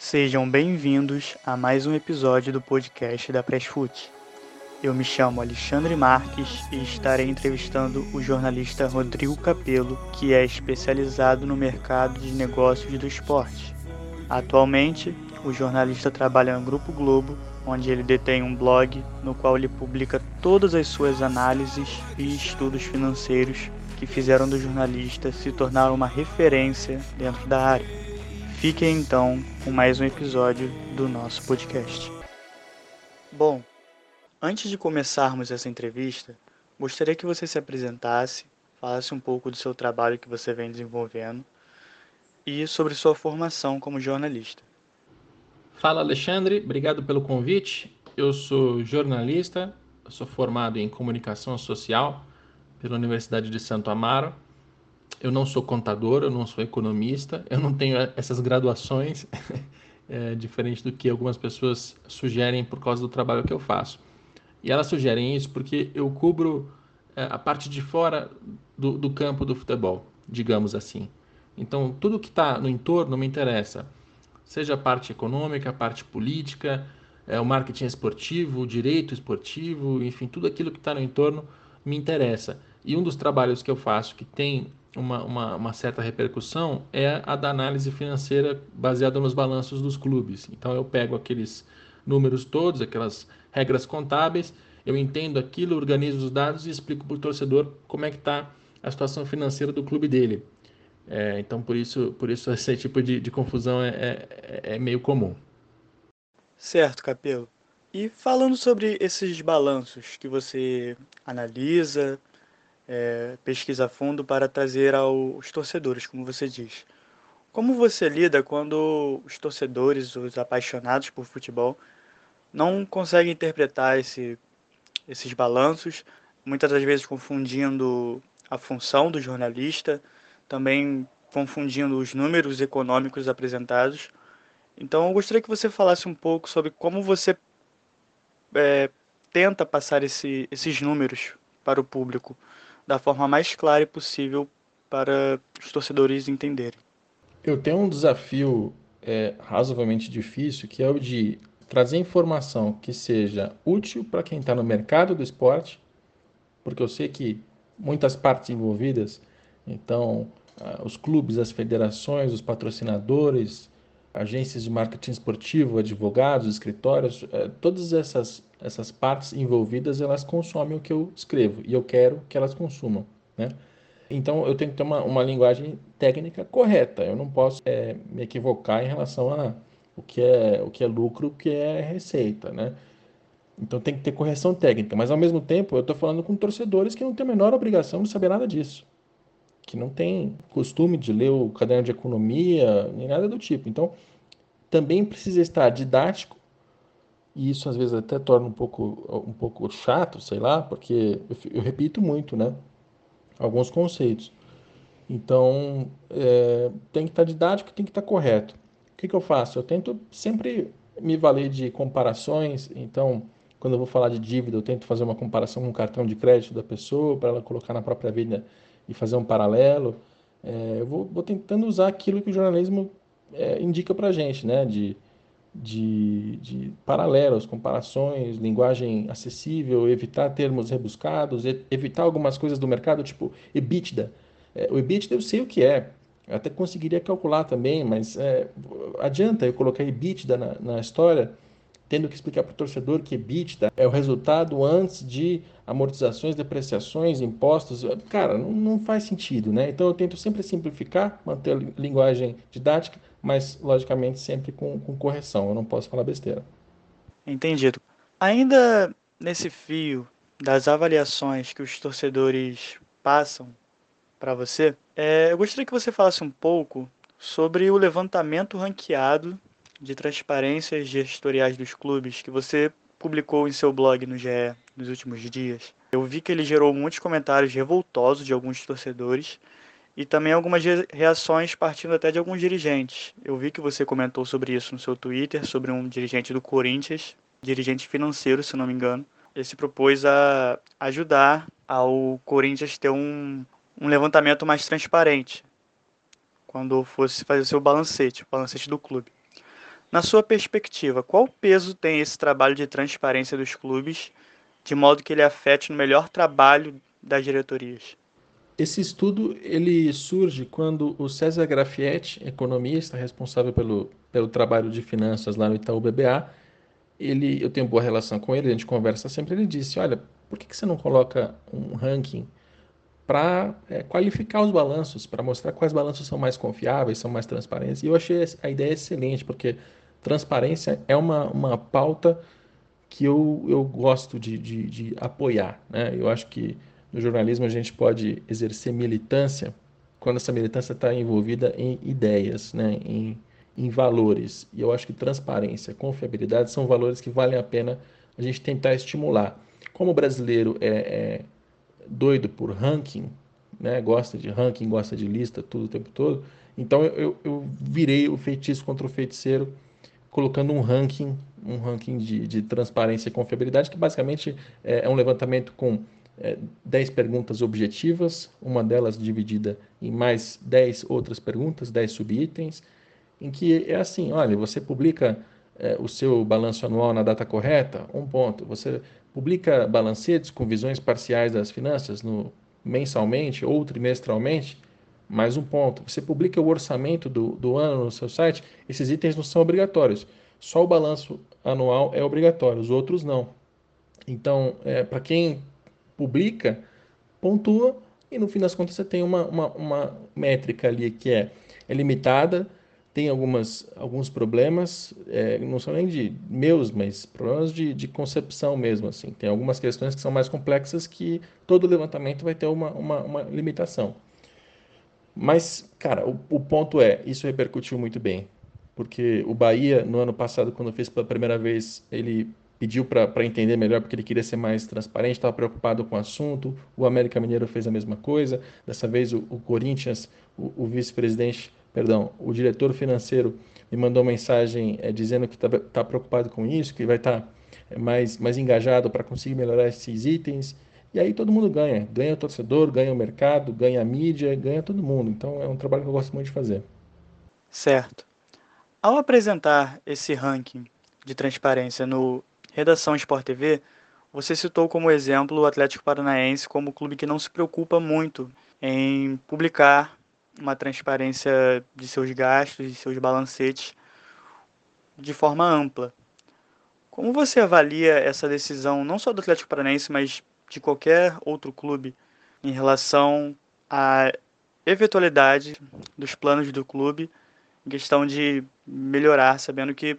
Sejam bem-vindos a mais um episódio do podcast da Pressfoot. Eu me chamo Alexandre Marques e estarei entrevistando o jornalista Rodrigo Capello, que é especializado no mercado de negócios do esporte. Atualmente, o jornalista trabalha no Grupo Globo, onde ele detém um blog no qual ele publica todas as suas análises e estudos financeiros que fizeram do jornalista se tornar uma referência dentro da área. Fiquem então com mais um episódio do nosso podcast. Bom, antes de começarmos essa entrevista, gostaria que você se apresentasse, falasse um pouco do seu trabalho que você vem desenvolvendo e sobre sua formação como jornalista. Fala Alexandre, obrigado pelo convite. Eu sou jornalista, sou formado em comunicação social pela Universidade de Santo Amaro. Eu não sou contador, eu não sou economista, eu não tenho essas graduações, é, diferente do que algumas pessoas sugerem por causa do trabalho que eu faço. E elas sugerem isso porque eu cubro é, a parte de fora do, do campo do futebol, digamos assim. Então, tudo que está no entorno me interessa, seja a parte econômica, a parte política, é, o marketing esportivo, o direito esportivo, enfim, tudo aquilo que está no entorno me interessa. E um dos trabalhos que eu faço que tem uma, uma, uma, certa repercussão é a da análise financeira baseada nos balanços dos clubes. Então eu pego aqueles números todos, aquelas regras contábeis, eu entendo aquilo, organizo os dados e explico para o torcedor como é que está a situação financeira do clube dele. É, então por isso, por isso esse tipo de, de confusão é, é, é meio comum. Certo, Capelo. E falando sobre esses balanços que você analisa, é, pesquisa a fundo para trazer aos torcedores, como você diz. Como você lida quando os torcedores, os apaixonados por futebol, não conseguem interpretar esse, esses balanços, muitas das vezes confundindo a função do jornalista, também confundindo os números econômicos apresentados. Então, eu gostaria que você falasse um pouco sobre como você é, tenta passar esse, esses números para o público da forma mais clara possível para os torcedores entenderem. Eu tenho um desafio é, razoavelmente difícil, que é o de trazer informação que seja útil para quem está no mercado do esporte, porque eu sei que muitas partes envolvidas, então ah, os clubes, as federações, os patrocinadores, agências de marketing esportivo, advogados, escritórios, é, todas essas essas partes envolvidas elas consomem o que eu escrevo e eu quero que elas consumam, né? Então eu tenho que ter uma, uma linguagem técnica correta. Eu não posso é, me equivocar em relação a o que é o que é lucro, o que é receita, né? Então tem que ter correção técnica, mas ao mesmo tempo eu estou falando com torcedores que não têm a menor obrigação de saber nada disso, que não tem costume de ler o caderno de economia nem nada do tipo. Então também precisa estar didático e isso às vezes até torna um pouco, um pouco chato, sei lá, porque eu, eu repito muito, né? Alguns conceitos. Então, é, tem que estar didático, tem que estar correto. O que, que eu faço? Eu tento sempre me valer de comparações. Então, quando eu vou falar de dívida, eu tento fazer uma comparação com o cartão de crédito da pessoa, para ela colocar na própria vida e fazer um paralelo. É, eu vou, vou, tentando usar aquilo que o jornalismo é, indica para a gente, né? De, de, de paralelos, comparações, linguagem acessível, evitar termos rebuscados, evitar algumas coisas do mercado, tipo EBITDA. É, o EBITDA eu sei o que é, eu até conseguiria calcular também, mas é, adianta eu colocar EBITDA na, na história, tendo que explicar para o torcedor que EBITDA é o resultado antes de amortizações, depreciações, impostos. Cara, não, não faz sentido, né? Então eu tento sempre simplificar, manter a linguagem didática, mas logicamente sempre com, com correção. Eu não posso falar besteira. Entendido. Ainda nesse fio das avaliações que os torcedores passam para você, é, eu gostaria que você falasse um pouco sobre o levantamento ranqueado de transparências gestoriais dos clubes que você publicou em seu blog no GE nos últimos dias. Eu vi que ele gerou muitos comentários revoltosos de alguns torcedores e também algumas reações partindo até de alguns dirigentes. Eu vi que você comentou sobre isso no seu Twitter, sobre um dirigente do Corinthians, dirigente financeiro, se não me engano. Ele se propôs a ajudar ao Corinthians ter um, um levantamento mais transparente quando fosse fazer o seu balancete, o balancete do clube. Na sua perspectiva, qual peso tem esse trabalho de transparência dos clubes, de modo que ele afete no melhor trabalho das diretorias? Esse estudo ele surge quando o César Grafietti, economista responsável pelo, pelo trabalho de finanças lá no Itaú BBA, ele, eu tenho boa relação com ele, a gente conversa sempre, ele disse, olha, por que, que você não coloca um ranking para é, qualificar os balanços, para mostrar quais balanços são mais confiáveis, são mais transparentes? E eu achei a ideia excelente, porque transparência é uma, uma pauta que eu, eu gosto de, de, de apoiar. Né? Eu acho que no jornalismo a gente pode exercer militância quando essa militância está envolvida em ideias, né? em em valores. E eu acho que transparência, confiabilidade são valores que valem a pena a gente tentar estimular. Como o brasileiro é, é doido por ranking, né? gosta de ranking, gosta de lista, tudo o tempo todo, então eu, eu, virei o feitiço contra o feiticeiro colocando um ranking, um ranking de, de transparência e confiabilidade, que basicamente é, é um levantamento com é, 10 perguntas objetivas, uma delas dividida em mais 10 outras perguntas, 10 subitens, em que é assim, olha, você publica é, o seu balanço anual na data correta, um ponto. Você publica balancetes com visões parciais das finanças no, mensalmente ou trimestralmente, mais um ponto. Você publica o orçamento do, do ano no seu site, esses itens não são obrigatórios. Só o balanço anual é obrigatório, os outros não. Então, é, para quem publica, pontua e no fim das contas você tem uma, uma, uma métrica ali que é, é limitada, tem algumas, alguns problemas, é, não são nem de meus, mas problemas de, de concepção mesmo. assim. Tem algumas questões que são mais complexas que todo levantamento vai ter uma, uma, uma limitação. Mas, cara, o, o, ponto é, isso repercutiu muito bem. Porque o Bahia, no ano passado, quando fez pela primeira vez, ele pediu para entender melhor, porque ele queria ser mais transparente, estava preocupado com o assunto. O América Mineiro fez a mesma coisa. Dessa vez, o, o Corinthians, o, o vice-presidente perdão, o diretor financeiro me mandou mensagem é, dizendo que está tá preocupado com isso, que vai estar tá, mais, mais engajado para conseguir melhorar esses itens. E aí todo mundo ganha. Ganha o torcedor, ganha o mercado, ganha a mídia, ganha todo mundo. Então é um trabalho que eu gosto muito de fazer. Certo. Ao apresentar esse ranking de transparência no Redação Sport TV, você citou como exemplo o Atlético Paranaense como clube que não se preocupa muito em publicar uma transparência de seus gastos e seus balancetes de forma ampla. Como você avalia essa decisão, não só do Atlético Paranaense, mas de qualquer outro clube, em relação à eventualidade dos planos do clube, em questão de melhorar, sabendo que,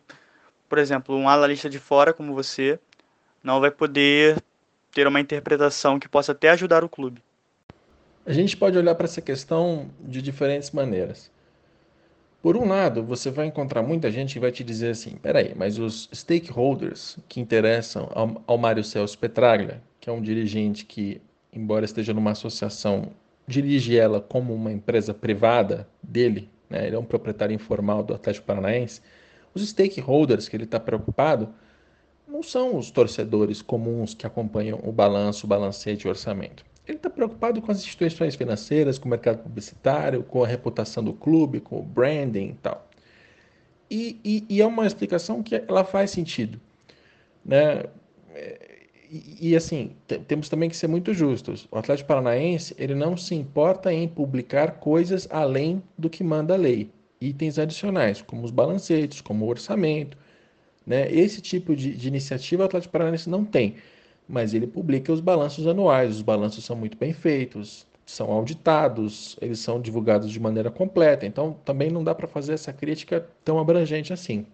por exemplo, um analista de fora como você não vai poder ter uma interpretação que possa até ajudar o clube? A gente pode olhar para essa questão de diferentes maneiras. Por um lado, você vai encontrar muita gente que vai te dizer assim: peraí, mas os stakeholders que interessam ao, ao Mário Celso Petraglia, é um dirigente que, embora esteja numa associação, dirige ela como uma empresa privada dele, né? ele é um proprietário informal do Atlético Paranaense. Os stakeholders que ele está preocupado não são os torcedores comuns que acompanham o balanço, o balancete e o orçamento. Ele está preocupado com as instituições financeiras, com o mercado publicitário, com a reputação do clube, com o branding e tal. E, e, e é uma explicação que ela faz sentido. Né? E, assim, temos também que ser muito justos. O Atlético Paranaense ele não se importa em publicar coisas além do que manda a lei. Itens adicionais, como os balancetes, como o orçamento. Né? Esse tipo de, de iniciativa o Atlético Paranaense não tem mas ele publica os balanços anuais. Os balanços são muito bem feitos, são auditados, eles são divulgados de maneira completa. Então, também não dá para fazer essa crítica tão abrangente assim.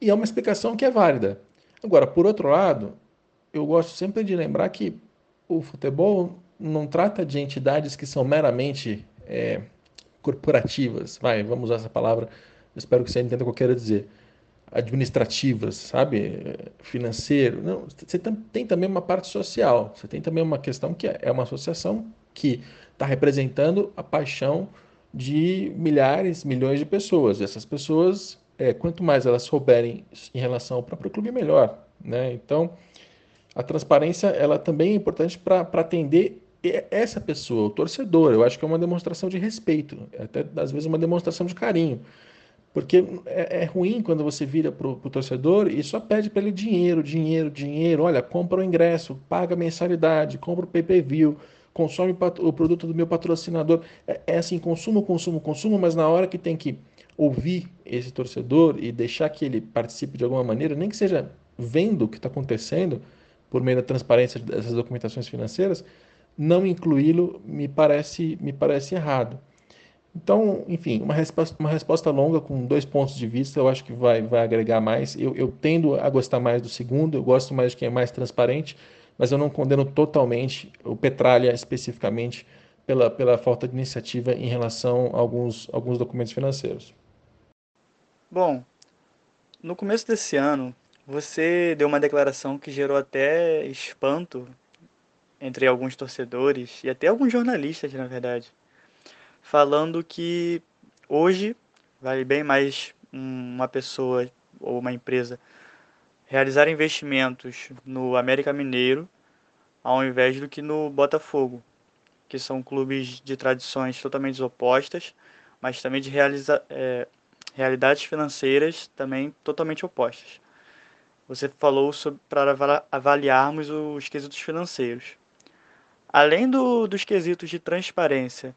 E é uma explicação que é válida. Agora, por outro lado, eu gosto sempre de lembrar que o futebol não trata de entidades que são meramente é, corporativas. Vai, vamos usar essa palavra. Espero que você entenda o que eu quero dizer administrativas, sabe, financeiro. Não, você tem também uma parte social. Você tem também uma questão que é, uma associação que está representando a paixão de milhares, milhões de pessoas. E essas pessoas, é, quanto mais elas souberem em relação ao próprio clube, melhor. Né? Então, a transparência ela também é importante para atender essa pessoa, o torcedor. Eu acho que é uma demonstração de respeito, até às vezes uma demonstração de carinho Porque é, é ruim quando você vira para o torcedor e só pede para ele dinheiro, dinheiro, dinheiro. Olha, compra o ingresso, paga a mensalidade, compra o pay-per-view, consome o produto do meu patrocinador. É, é assim, consumo, consumo, consumo, mas na hora que tem que ouvir esse torcedor e deixar que ele participe de alguma maneira, nem que seja vendo o que está acontecendo por meio da transparência dessas documentações financeiras, não incluí-lo me parece, me parece errado. Então, enfim, uma resposta, uma resposta longa com dois pontos de vista, eu acho que vai, vai agregar mais. Eu, eu tendo a gostar mais do segundo, eu gosto mais de quem é mais transparente, mas eu não condeno totalmente o Petralha especificamente pela, pela falta de iniciativa em relação a alguns, alguns documentos financeiros. Bom, no começo desse ano, você deu uma declaração que gerou até espanto entre alguns torcedores e até alguns jornalistas, na verdade falando que hoje vale bem mais uma pessoa ou uma empresa realizar investimentos no América Mineiro ao invés do que no Botafogo, que são clubes de tradições totalmente opostas, mas também de realiza é, realidades financeiras também totalmente opostas. Você falou para avaliarmos os quesitos financeiros. Além do, dos quesitos de transparência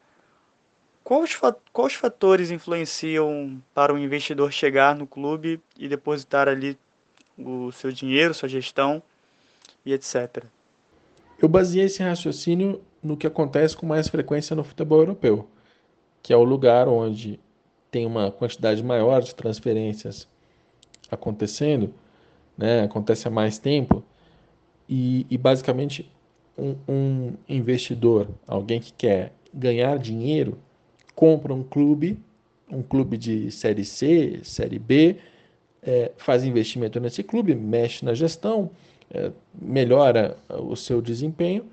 Quais, quais fatores influenciam para o investidor chegar no clube e depositar ali o seu dinheiro, sua gestão e etc? Eu baseei esse raciocínio no que acontece com mais frequência no futebol europeu, que é o lugar onde tem uma quantidade maior de transferências acontecendo, né, acontece há mais tempo, e, e basicamente um, um investidor, alguém que quer ganhar dinheiro, compra um clube, um clube de série C, série B, é, faz investimento nesse clube, mexe na gestão, é, melhora o seu desempenho.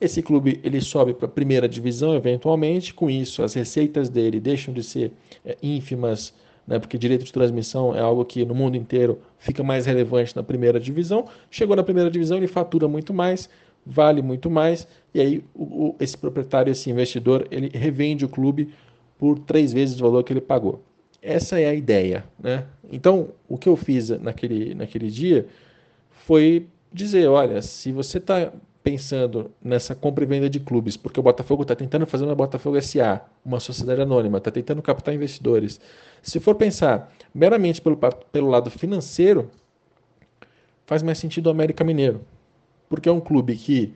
Esse clube ele sobe para a primeira divisão eventualmente, com isso as receitas dele deixam de ser é, ínfimas, né, porque direito de transmissão é algo que no mundo inteiro fica mais relevante na primeira divisão. Chegou na primeira divisão, ele fatura muito mais, vale muito mais, e aí o, o, esse proprietário, esse investidor, ele revende o clube por três vezes o valor que ele pagou. Essa é a ideia, né? Então, o que eu fiz naquele, naquele dia foi dizer, olha, se você está pensando nessa compra e venda de clubes, porque o Botafogo está tentando fazer uma Botafogo SA, uma sociedade anônima, está tentando captar investidores. Se for pensar meramente pelo, pelo lado financeiro, faz mais sentido o América Mineiro, porque é um clube que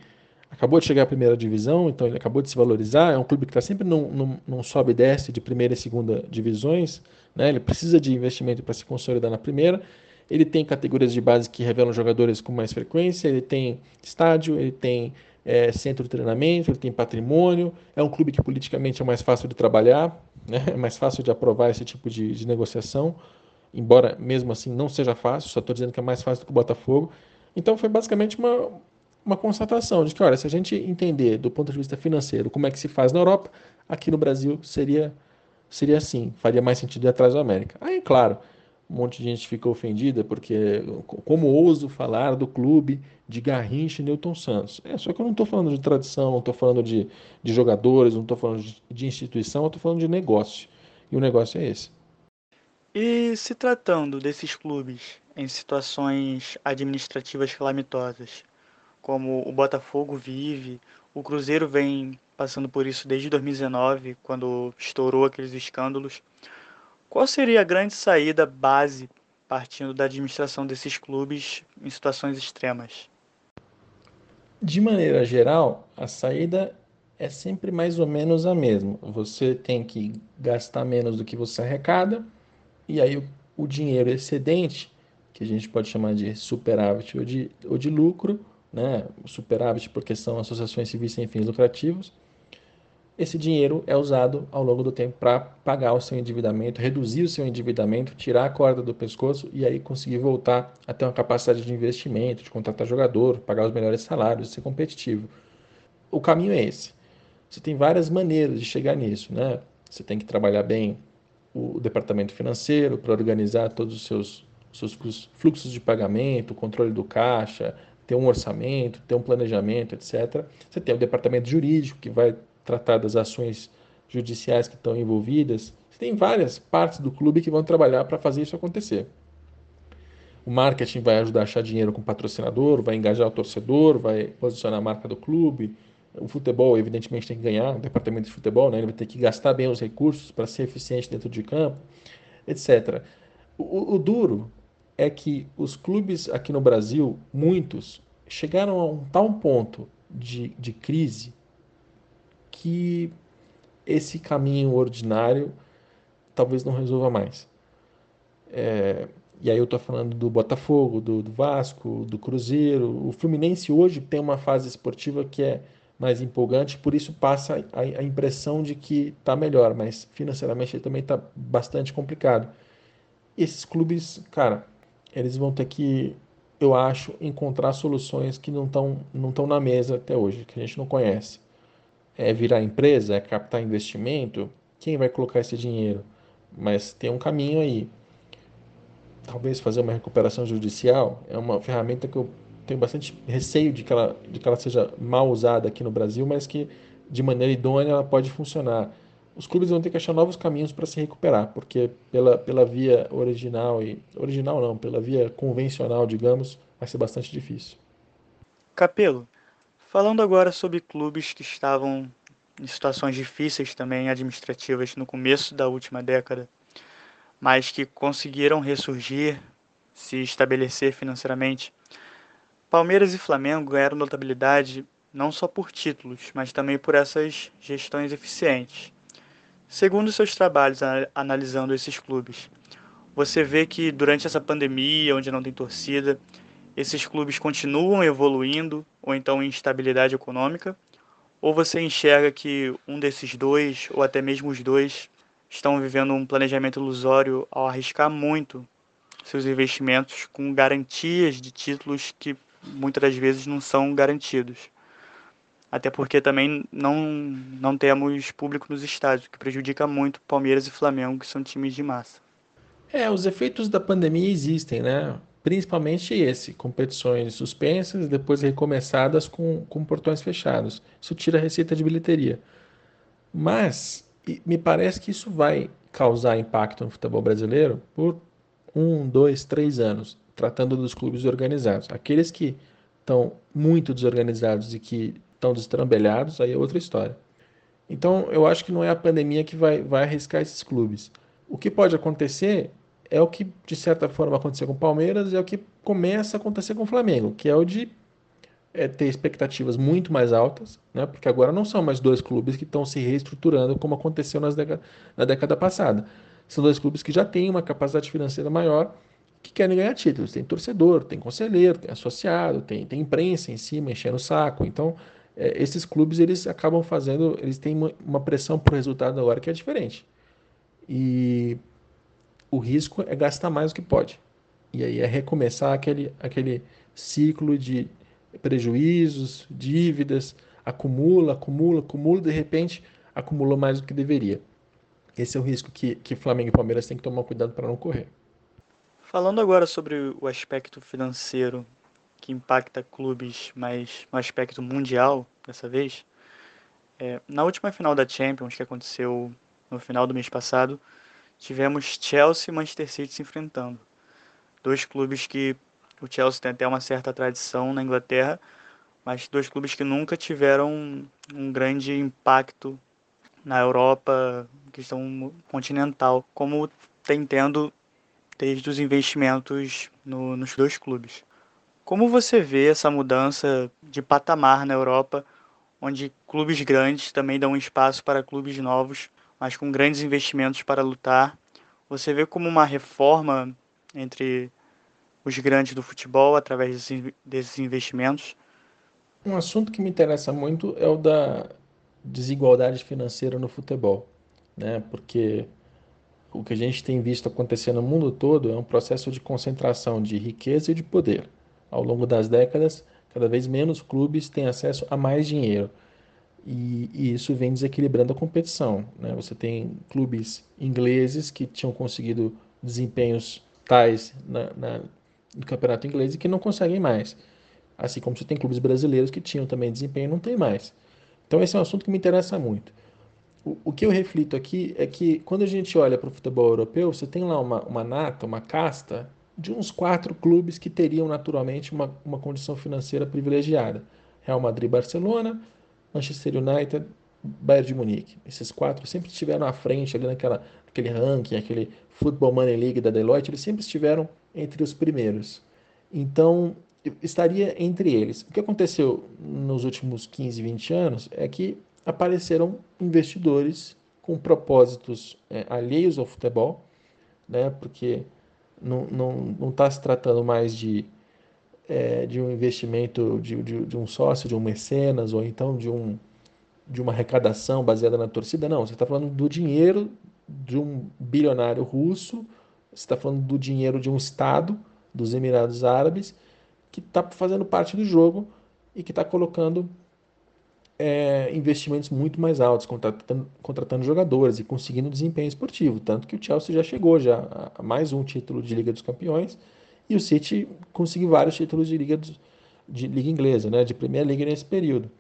acabou de chegar à primeira divisão, então ele acabou de se valorizar. É um clube que está sempre num, num, num, sobe e desce de primeira e segunda divisões. Né? Ele precisa de investimento para se consolidar na primeira. Ele tem categorias de base que revelam jogadores com mais frequência. Ele tem estádio, ele tem é, centro de treinamento, ele tem patrimônio. É um clube que politicamente é mais fácil de trabalhar, né? é mais fácil de aprovar esse tipo de, de negociação. Embora mesmo assim não seja fácil, só estou dizendo que é mais fácil do que o Botafogo. Então foi basicamente uma, uma constatação de que, olha, se a gente entender do ponto de vista financeiro como é que se faz na Europa, aqui no Brasil seria seria assim, faria mais sentido ir atrás da América. Aí, claro, um monte de gente fica ofendida porque como ouso falar do clube de Garrincha e Newton Santos. É, só que eu não estou falando de tradição, não estou falando de, de jogadores, não estou falando de, de instituição, eu estou falando de negócio. E o negócio é esse. E se tratando desses clubes em situações administrativas calamitosas, como o Botafogo vive, o Cruzeiro vem passando por isso desde 2019, quando estourou aqueles escândalos. Qual seria a grande saída base partindo da administração desses clubes em situações extremas? De maneira geral, a saída é sempre mais ou menos a mesma. Você tem que gastar menos do que você arrecada, e aí o, dinheiro excedente, que a gente pode chamar de superávit ou de, ou de lucro, né, superávit porque são associações civis sem fins lucrativos, esse dinheiro é usado ao longo do tempo para pagar o seu endividamento, reduzir o seu endividamento, tirar a corda do pescoço e aí conseguir voltar a ter uma capacidade de investimento, de contratar jogador, pagar os melhores salários, ser competitivo. O caminho é esse. Você tem várias maneiras de chegar nisso, né? Você tem que trabalhar bem o departamento financeiro para organizar todos os seus, seus fluxos de pagamento, controle do caixa, ter um orçamento, ter um planejamento, etc. Você tem o departamento jurídico que vai tratar das ações judiciais que estão envolvidas, você tem várias partes do clube que vão trabalhar para fazer isso acontecer. O marketing vai ajudar a achar dinheiro com o patrocinador, vai engajar o torcedor, vai posicionar a marca do clube. O futebol, evidentemente, tem que ganhar, o departamento de futebol, né? ele vai ter que gastar bem os recursos para ser eficiente dentro de campo, etc. O, o, duro é que os clubes aqui no Brasil, muitos, chegaram a um tal ponto de, de crise que esse caminho ordinário talvez não resolva mais. É, e aí eu estou falando do Botafogo, do, do, Vasco, do Cruzeiro. O Fluminense hoje tem uma fase esportiva que é mais empolgante, por isso passa a, a impressão de que está melhor, mas financeiramente ele também está bastante complicado. Esses clubes, cara, eles vão ter que, eu acho, encontrar soluções que não estão não na mesa até hoje, que a gente não conhece. É virar empresa, é captar investimento, quem vai colocar esse dinheiro? Mas tem um caminho aí. Talvez fazer uma recuperação judicial é uma ferramenta que eu tenho bastante receio de que ela, de que ela seja mal usada aqui no Brasil, mas que de maneira idônea ela pode funcionar. Os clubes vão ter que achar novos caminhos para se recuperar, porque pela, pela via original e original não, pela via convencional, digamos, vai ser bastante difícil. Capelo, falando agora sobre clubes que estavam em situações difíceis também administrativas no começo da última década, mas que conseguiram ressurgir, se estabelecer financeiramente. Palmeiras e Flamengo ganharam notabilidade não só por títulos, mas também por essas gestões eficientes. Segundo seus trabalhos analisando esses clubes, você vê que durante essa pandemia, onde não tem torcida, esses clubes continuam evoluindo ou então em estabilidade econômica? Ou você enxerga que um desses dois, ou até mesmo os dois, estão vivendo um planejamento ilusório ao arriscar muito seus investimentos com garantias de títulos que muitas das vezes não são garantidos? Até porque também não, não temos público nos estádios, que prejudica muito Palmeiras e Flamengo, que são times de massa. É, os efeitos da pandemia existem, né? Principalmente esse, competições suspensas, depois recomeçadas com, com portões fechados. Isso tira a receita de bilheteria. Mas me parece que isso vai causar impacto no futebol brasileiro por um, dois, três anos, tratando dos clubes organizados. Aqueles que estão muito desorganizados e que estão destrambelhados, aí é outra história. Então, eu acho que não é a pandemia que vai, vai arriscar esses clubes. O que pode acontecer é o que, de certa forma, aconteceu com o Palmeiras, é o que começa a acontecer com o Flamengo, que é o de é, ter expectativas muito mais altas, né? porque agora não são mais dois clubes que estão se reestruturando como aconteceu nas década, na década passada. São dois clubes que já têm uma capacidade financeira maior que querem ganhar títulos. Tem torcedor, tem conselheiro, tem associado, tem, tem imprensa em cima enchendo o saco. Então, é, esses clubes eles acabam fazendo, eles têm uma, uma pressão por resultado agora que é diferente. E o risco é gastar mais do que pode. E aí é recomeçar aquele, aquele ciclo de prejuízos, dívidas, acumula, acumula, acumula, de repente acumula mais do que deveria. Esse é o risco que, que Flamengo e Palmeiras têm que tomar cuidado para não correr. Falando agora sobre o aspecto financeiro que impacta clubes, mas no aspecto mundial dessa vez, é, na última final da Champions que aconteceu no final do mês passado, tivemos Chelsea e Manchester City se enfrentando. Dois clubes que o Chelsea tem até uma certa tradição na Inglaterra, mas dois clubes que nunca tiveram um grande impacto na Europa, questão continental, como tem tendo desde os investimentos no, nos dois clubes. Como você vê essa mudança de patamar na Europa, onde clubes grandes também dão espaço para clubes novos mas com grandes investimentos para lutar. Você vê como uma reforma entre os grandes do futebol através desses investimentos? Um assunto que me interessa muito é o da desigualdade financeira no futebol, né? Porque o que a gente tem visto acontecer no mundo todo é um processo de concentração de riqueza e de poder. Ao longo das décadas, cada vez menos clubes têm acesso a mais dinheiro. E, e, isso vem desequilibrando a competição. Né? Você tem clubes ingleses que tinham conseguido desempenhos tais na, na, no campeonato inglês e que não conseguem mais. Assim como você tem clubes brasileiros que tinham também desempenho e não tem mais. Então esse é um assunto que me interessa muito. o, que eu reflito aqui é que quando a gente olha para o futebol europeu, você tem lá uma, uma nata, uma casta de uns quatro clubes que teriam naturalmente uma, uma condição financeira privilegiada. Real Madrid, Barcelona, Manchester United, Bayern de Munique. Esses quatro sempre estiveram à frente ali naquela, naquele ranking, aquele Football Money League da Deloitte, eles sempre estiveram entre os primeiros. Então, estaria entre eles. O que aconteceu nos últimos 15, 20 anos é que apareceram investidores com propósitos é, alheios ao futebol, né? porque não está não, não tá se tratando mais de, é, de um investimento de, de, de, um sócio, de um mecenas, ou então de, um, de uma arrecadação baseada na torcida. Não, você está falando do dinheiro de um bilionário russo, você está falando do dinheiro de um Estado, dos Emirados Árabes, que está fazendo parte do jogo e que está colocando é, investimentos muito mais altos, contratando, contratando, jogadores e conseguindo desempenho esportivo. Tanto que o Chelsea já chegou já a mais um título de Liga dos Campeões e o City conseguiu vários títulos de Liga, de Liga Inglesa, né, de Premier League nesse período.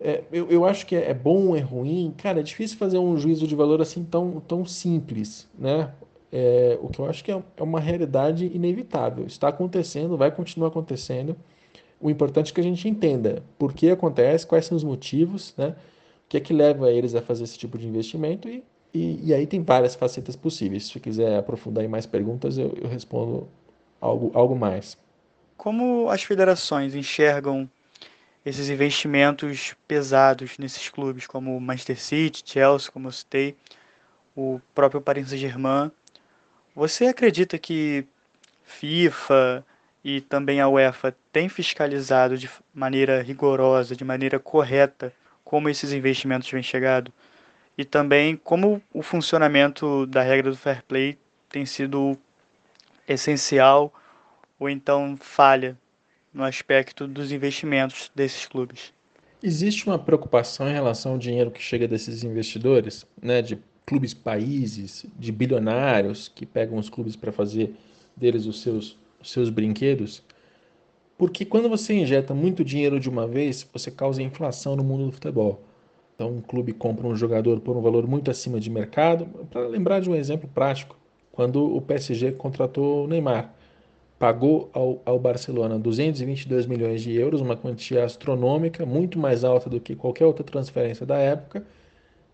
É, eu, eu acho que é, é bom, é ruim. Cara, é difícil fazer um juízo de valor assim tão, tão simples, né? É, o que eu acho que é, é uma realidade inevitável. Está acontecendo, vai continuar acontecendo. O importante é que a gente entenda por que acontece, quais são os motivos, né? O que é que leva eles a fazer esse tipo de investimento e, e, e aí tem várias facetas possíveis. Se quiser aprofundar em mais perguntas, eu, eu respondo algo, algo mais. Como as federações enxergam esses investimentos pesados nesses clubes, como Manchester City, Chelsea, como eu citei, o próprio Paris Saint-Germain? Você acredita que FIFA, e também a UEFA tem fiscalizado de maneira rigorosa, de maneira correta, como esses investimentos vêm chegado e também como o funcionamento da regra do fair play tem sido essencial ou então falha no aspecto dos investimentos desses clubes. Existe uma preocupação em relação ao dinheiro que chega desses investidores, né, de clubes países, de bilionários que pegam os clubes para fazer deles os seus os seus brinquedos, porque quando você injeta muito dinheiro de uma vez, você causa inflação no mundo do futebol. Então, um clube compra um jogador por um valor muito acima de mercado. Para lembrar de um exemplo prático, quando o PSG contratou o Neymar, pagou ao, ao, Barcelona 222 milhões de euros, uma quantia astronômica, muito mais alta do que qualquer outra transferência da época,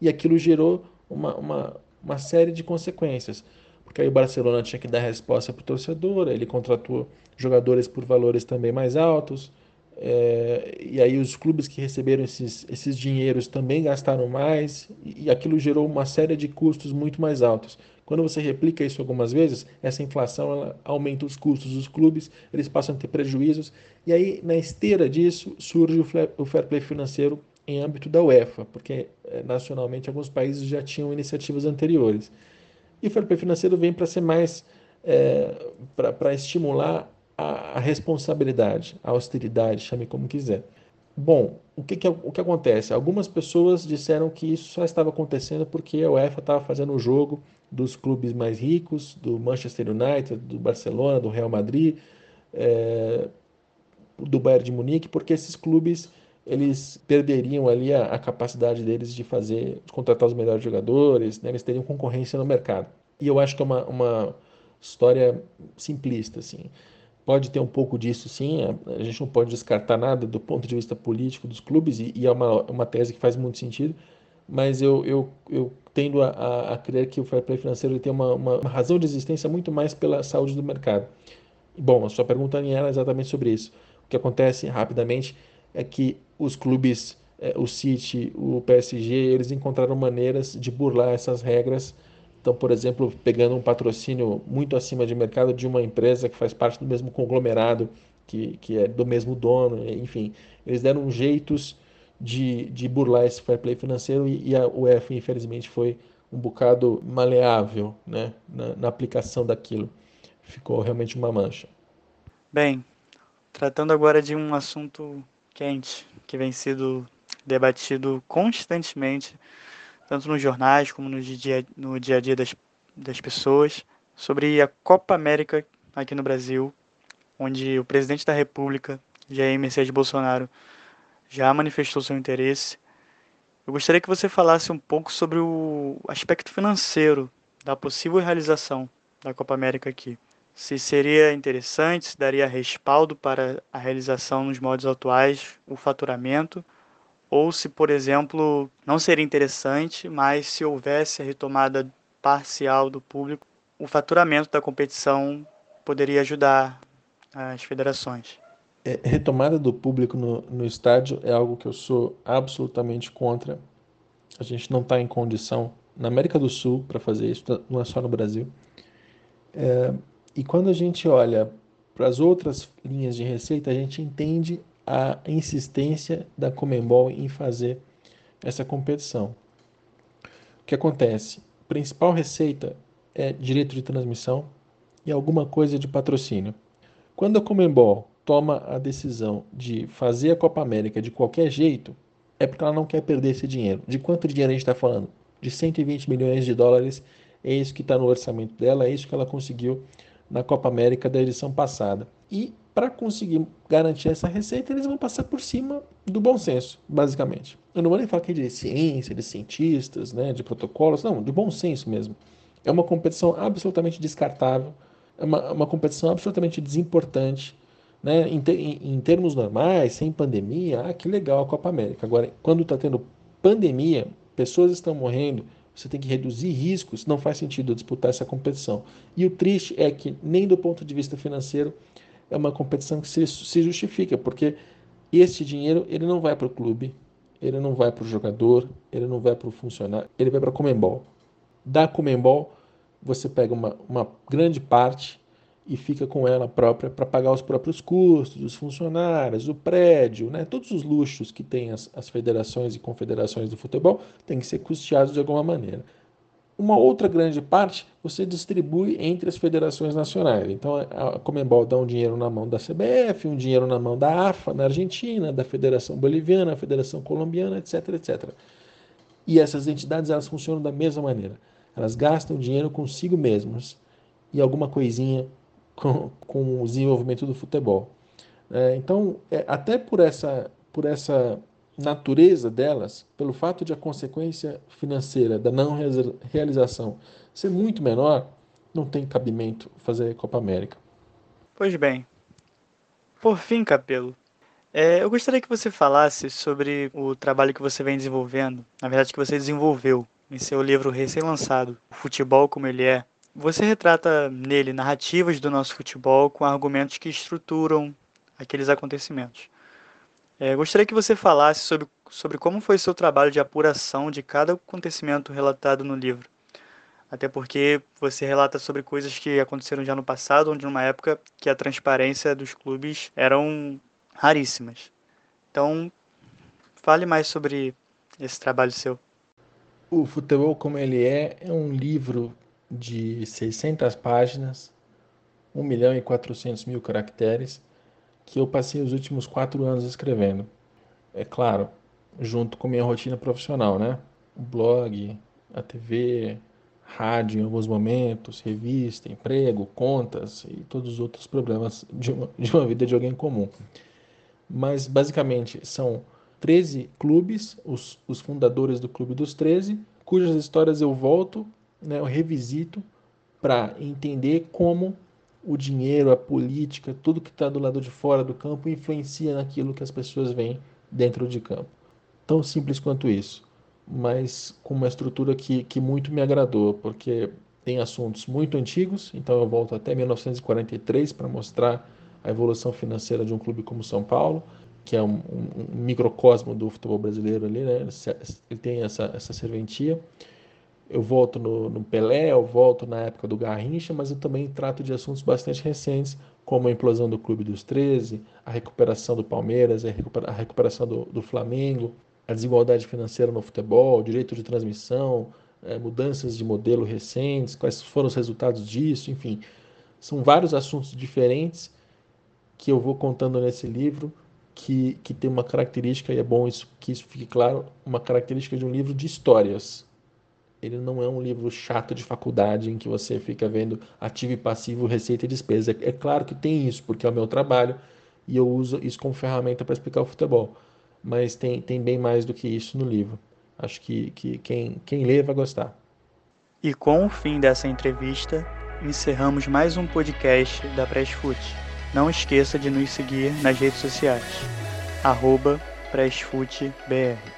e aquilo gerou uma, uma, uma série de consequências porque aí o Barcelona tinha que dar resposta para o torcedor, ele contratou jogadores por valores também mais altos, é, e aí os clubes que receberam esses, esses dinheiros também gastaram mais, e aquilo gerou uma série de custos muito mais altos. Quando você replica isso algumas vezes, essa inflação aumenta os custos dos clubes, eles passam a ter prejuízos, e aí na esteira disso surge o fair play financeiro em âmbito da UEFA, porque é, nacionalmente alguns países já tinham iniciativas anteriores. E o fair play financeiro vem para ser mais, é, para estimular a, a, responsabilidade, a austeridade, chame como quiser. Bom, o que, que, o que acontece? Algumas pessoas disseram que isso só estava acontecendo porque a UEFA estava fazendo o jogo dos clubes mais ricos, do Manchester United, do Barcelona, do Real Madrid, é, do Bayern de Munique, porque esses clubes eles perderiam ali a, a, capacidade deles de fazer, de contratar os melhores jogadores, né? eles teriam concorrência no mercado. E eu acho que é uma, uma história simplista, assim. Pode ter um pouco disso, sim. A, a, gente não pode descartar nada do ponto de vista político dos clubes, e, e é uma, uma tese que faz muito sentido. Mas eu, eu, eu tendo a, a, a crer que o fair play financeiro tem uma, uma, uma razão de existência muito mais pela saúde do mercado. Bom, a sua pergunta era exatamente sobre isso. O que acontece rapidamente é que os clubes, é, o City, o PSG, eles encontraram maneiras de burlar essas regras. Então, por exemplo, pegando um patrocínio muito acima de mercado de uma empresa que faz parte do mesmo conglomerado, que, que é do mesmo dono, enfim, eles deram jeitos de, de burlar esse fair play financeiro e, e a UEFA, infelizmente, foi um bocado maleável né, na, na aplicação daquilo. Ficou realmente uma mancha. Bem, tratando agora de um assunto quente que vem sendo debatido constantemente, tanto nos jornais como no dia, no dia a dia das, das pessoas, sobre a Copa América aqui no Brasil, onde o presidente da República, Jair Messias Bolsonaro, já manifestou seu interesse Eu gostaria que você falasse um pouco sobre o aspecto financeiro da possível realização da Copa América aqui. Se seria interessante, se daria respaldo para a realização nos moldes atuais, o faturamento, ou se, por exemplo, não seria interessante, mas se houvesse a retomada parcial do público, o faturamento da competição poderia ajudar as federações. É, retomada do público no, no estádio é algo que eu sou absolutamente contra. A gente não está em condição na América do Sul para fazer isso, não é só no Brasil. É, e quando a gente olha para as outras linhas de receita, a gente entende a insistência da Comembol em fazer essa competição. O que acontece? A principal receita é direito de transmissão e alguma coisa de patrocínio. Quando a Comembol toma a decisão de fazer a Copa América de qualquer jeito, é porque ela não quer perder esse dinheiro. De quanto dinheiro a gente está falando? De 120 milhões de dólares. É isso que está no orçamento dela, é isso que ela conseguiu na Copa América da edição passada. E para conseguir garantir essa receita, eles vão passar por cima do bom senso, basicamente. Eu não vou nem falar aqui de ciência, de cientistas, né, de protocolos, não, de bom senso mesmo. É uma competição absolutamente descartável, é uma, uma competição absolutamente desimportante né, em, em, termos normais, sem pandemia, ah, que legal a Copa América. Agora, quando está tendo pandemia, pessoas estão morrendo, você tem que reduzir riscos, não faz sentido disputar essa competição. E o triste é que, nem do ponto de vista financeiro, é uma competição que se, se justifica, porque esse dinheiro ele não vai para o clube, ele não vai para o jogador, ele não vai para o funcionário, ele vai para a Comembol. Da Comembol, você pega uma, uma grande parte e fica com ela própria para pagar os próprios custos, os funcionários, o prédio, né? todos os luxos que tem as, as federações e confederações do futebol têm que ser custeados de alguma maneira. Uma outra grande parte você distribui entre as federações nacionais. Então a Comembol dá um dinheiro na mão da CBF, um dinheiro na mão da AFA na Argentina, da Federação Boliviana, da Federação Colombiana, etc, etc. E essas entidades elas funcionam da mesma maneira. Elas gastam dinheiro consigo mesmas e alguma coisinha com, com o desenvolvimento do futebol. É, então, é, até por essa, por essa natureza delas, pelo fato de a consequência financeira da não realização ser muito menor, não tem cabimento fazer Copa América. Pois bem. Por fim, Capelo, é, eu gostaria que você falasse sobre o trabalho que você vem desenvolvendo, na verdade que você desenvolveu em seu livro recém-lançado, O Futebol Como Ele É, você retrata nele narrativas do nosso futebol com argumentos que estruturam aqueles acontecimentos. É, gostaria que você falasse sobre, sobre como foi seu trabalho de apuração de cada acontecimento relatado no livro. Até porque você relata sobre coisas que aconteceram já no passado, onde numa época que a transparência dos clubes eram raríssimas. Então, fale mais sobre esse trabalho seu. O Futebol Como Ele É é um livro de 600 páginas, 1 milhão e 400 mil caracteres, que eu passei os últimos quatro anos escrevendo. É claro, junto com minha rotina profissional, né? O blog, a TV, rádio em alguns momentos, revista, emprego, contas e todos os outros problemas de uma, de uma vida de alguém comum. Mas basicamente são 13 clubes, os, os fundadores do Clube dos 13, cujas histórias eu volto né, eu revisito para entender como o dinheiro, a política, tudo que está do lado de fora do campo influencia naquilo que as pessoas veem dentro de campo. Tão simples quanto isso, mas com uma estrutura que, que muito me agradou, porque tem assuntos muito antigos, então eu volto até 1943 para mostrar a evolução financeira de um clube como São Paulo, que é um, um, um microcosmo do futebol brasileiro ali, né? Ele tem essa, essa serventia eu volto no, no, Pelé, eu volto na época do Garrincha, mas eu também trato de assuntos bastante recentes, como a implosão do Clube dos 13, a recuperação do Palmeiras, a, recupera, a recuperação do, do, Flamengo, a desigualdade financeira no futebol, direito de transmissão, é, mudanças de modelo recentes, quais foram os resultados disso, enfim. São vários assuntos diferentes que eu vou contando nesse livro, que, que tem uma característica, e é bom isso, que isso fique claro, uma característica de um livro de histórias ele não é um livro chato de faculdade em que você fica vendo ativo e passivo, receita e despesa. É claro que tem isso, porque é o meu trabalho e eu uso isso como ferramenta para explicar o futebol. Mas tem, tem bem mais do que isso no livro. Acho que, que quem, quem lê vai gostar. E com o fim dessa entrevista, encerramos mais um podcast da Pressfoot. Não esqueça de nos seguir nas redes sociais. Arroba PressFootBR.